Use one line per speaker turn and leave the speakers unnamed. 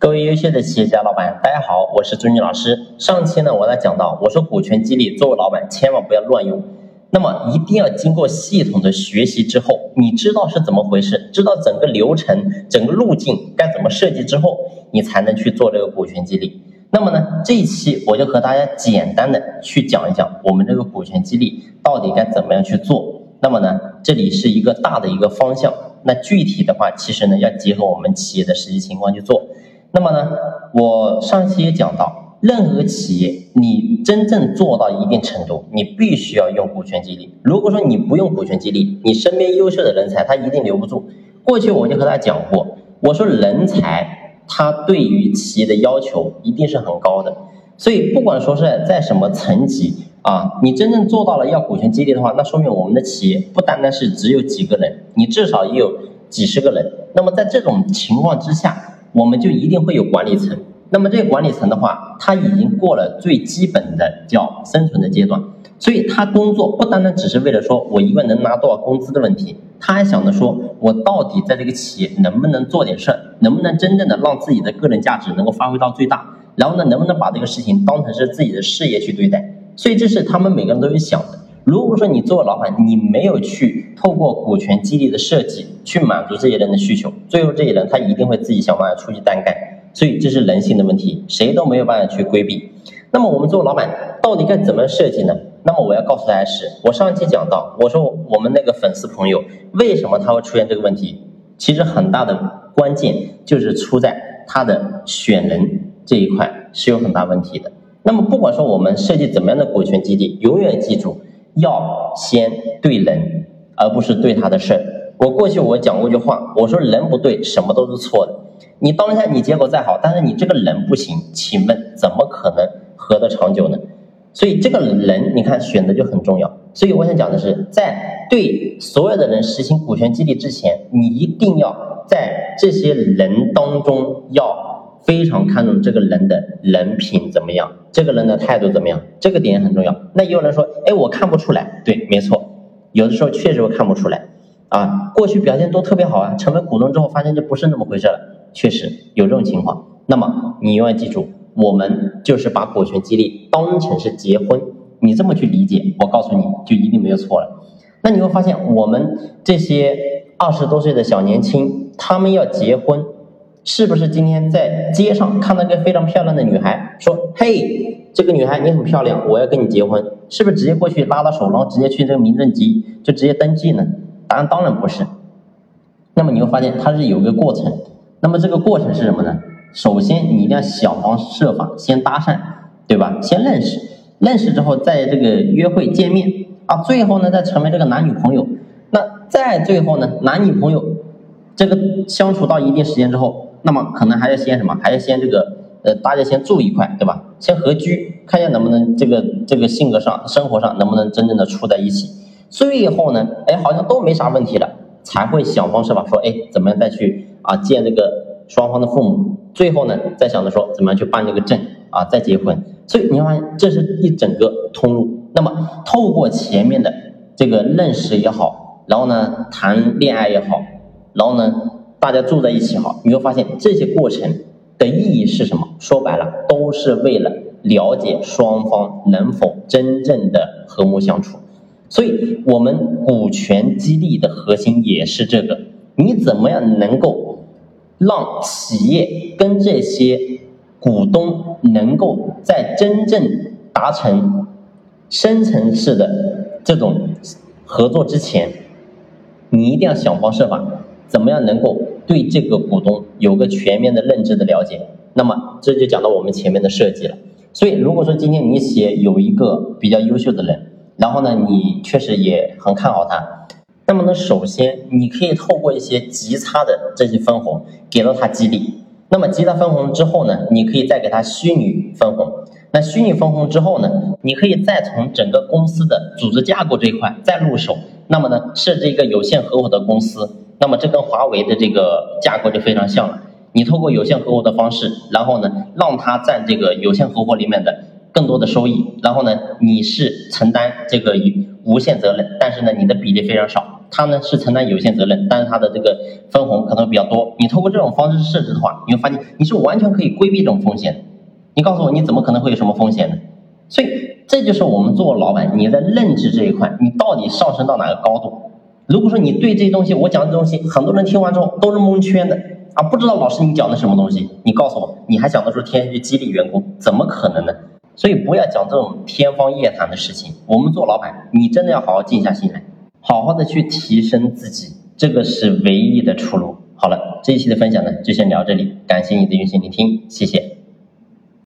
各位优秀的企业家老板，大家好，我是朱军老师。上期呢，我在讲到，我说股权激励，作为老板千万不要乱用，那么一定要经过系统的学习之后，你知道是怎么回事，知道整个流程、整个路径该怎么设计之后，你才能去做这个股权激励。那么呢，这一期我就和大家简单的去讲一讲，我们这个股权激励到底该怎么样去做。那么呢，这里是一个大的一个方向，那具体的话，其实呢，要结合我们企业的实际情况去做。那么呢，我上期也讲到，任何企业你真正做到一定程度，你必须要用股权激励。如果说你不用股权激励，你身边优秀的人才他一定留不住。过去我就和他讲过，我说人才他对于企业的要求一定是很高的，所以不管说是在什么层级啊，你真正做到了要股权激励的话，那说明我们的企业不单单是只有几个人，你至少也有几十个人。那么在这种情况之下，我们就一定会有管理层，那么这个管理层的话，他已经过了最基本的叫生存的阶段，所以他工作不单单只是为了说我一个人能拿多少工资的问题，他还想着说我到底在这个企业能不能做点事儿，能不能真正的让自己的个人价值能够发挥到最大，然后呢，能不能把这个事情当成是自己的事业去对待，所以这是他们每个人都有想的。如果说你做老板，你没有去透过股权激励的设计去满足这些人的需求，最后这些人他一定会自己想办法出去单干，所以这是人性的问题，谁都没有办法去规避。那么我们做老板，到底该怎么设计呢？那么我要告诉大家是，我上期讲到，我说我们那个粉丝朋友为什么他会出现这个问题，其实很大的关键就是出在他的选人这一块是有很大问题的。那么不管说我们设计怎么样的股权激励，永远记住。要先对人，而不是对他的事儿。我过去我讲过一句话，我说人不对，什么都是错的。你当下你结果再好，但是你这个人不行，请问怎么可能合得长久呢？所以这个人，你看选择就很重要。所以我想讲的是，在对所有的人实行股权激励之前，你一定要在这些人当中要。非常看重这个人的人品怎么样，这个人的态度怎么样，这个点很重要。那也有人说，哎，我看不出来。对，没错，有的时候确实会看不出来啊。过去表现都特别好啊，成为股东之后发现就不是那么回事了，确实有这种情况。那么你永远记住，我们就是把股权激励当成是结婚，你这么去理解，我告诉你就一定没有错了。那你会发现，我们这些二十多岁的小年轻，他们要结婚。是不是今天在街上看到一个非常漂亮的女孩，说：“嘿，这个女孩你很漂亮，我要跟你结婚。”是不是直接过去拉拉手，然后直接去这个民政局就直接登记呢？答案当然不是。那么你会发现它是有一个过程。那么这个过程是什么呢？首先你一定要想方设法先搭讪，对吧？先认识，认识之后在这个约会见面啊，最后呢再成为这个男女朋友。那再最后呢，男女朋友这个相处到一定时间之后。那么可能还要先什么？还要先这个呃，大家先住一块，对吧？先合居，看一下能不能这个这个性格上、生活上能不能真正的处在一起。最后呢，哎，好像都没啥问题了，才会想方设法说，哎，怎么样再去啊见这个双方的父母？最后呢，再想着说怎么样去办这个证啊，再结婚。所以你会发现，这是一整个通路。那么透过前面的这个认识也好，然后呢谈恋爱也好，然后呢。大家住在一起好，你会发现这些过程的意义是什么？说白了，都是为了了解双方能否真正的和睦相处。所以，我们股权激励的核心也是这个：你怎么样能够让企业跟这些股东能够在真正达成深层次的这种合作之前，你一定要想方设法。怎么样能够对这个股东有个全面的认知的了解？那么这就讲到我们前面的设计了。所以如果说今天你企业有一个比较优秀的人，然后呢你确实也很看好他，那么呢首先你可以透过一些极差的这些分红给到他激励。那么极大分红之后呢，你可以再给他虚拟分红。那虚拟分红之后呢，你可以再从整个公司的组织架构这一块再入手。那么呢设置一个有限合伙的公司。那么这跟华为的这个架构就非常像了。你通过有限合伙的方式，然后呢，让他占这个有限合伙里面的更多的收益，然后呢，你是承担这个无限责任，但是呢，你的比例非常少。他呢是承担有限责任，但是他的这个分红可能比较多。你通过这种方式设置的话，你会发现你是完全可以规避这种风险。你告诉我，你怎么可能会有什么风险呢？所以这就是我们做老板，你在认知这一块，你到底上升到哪个高度？如果说你对这些东西，我讲的东西，很多人听完之后都是蒙圈的啊，不知道老师你讲的什么东西。你告诉我，你还想得出天天去激励员工，怎么可能呢？所以不要讲这种天方夜谭的事情。我们做老板，你真的要好好静下心来，好好的去提升自己，这个是唯一的出路。好了，这一期的分享呢，就先聊这里，感谢你的用心聆听，谢谢。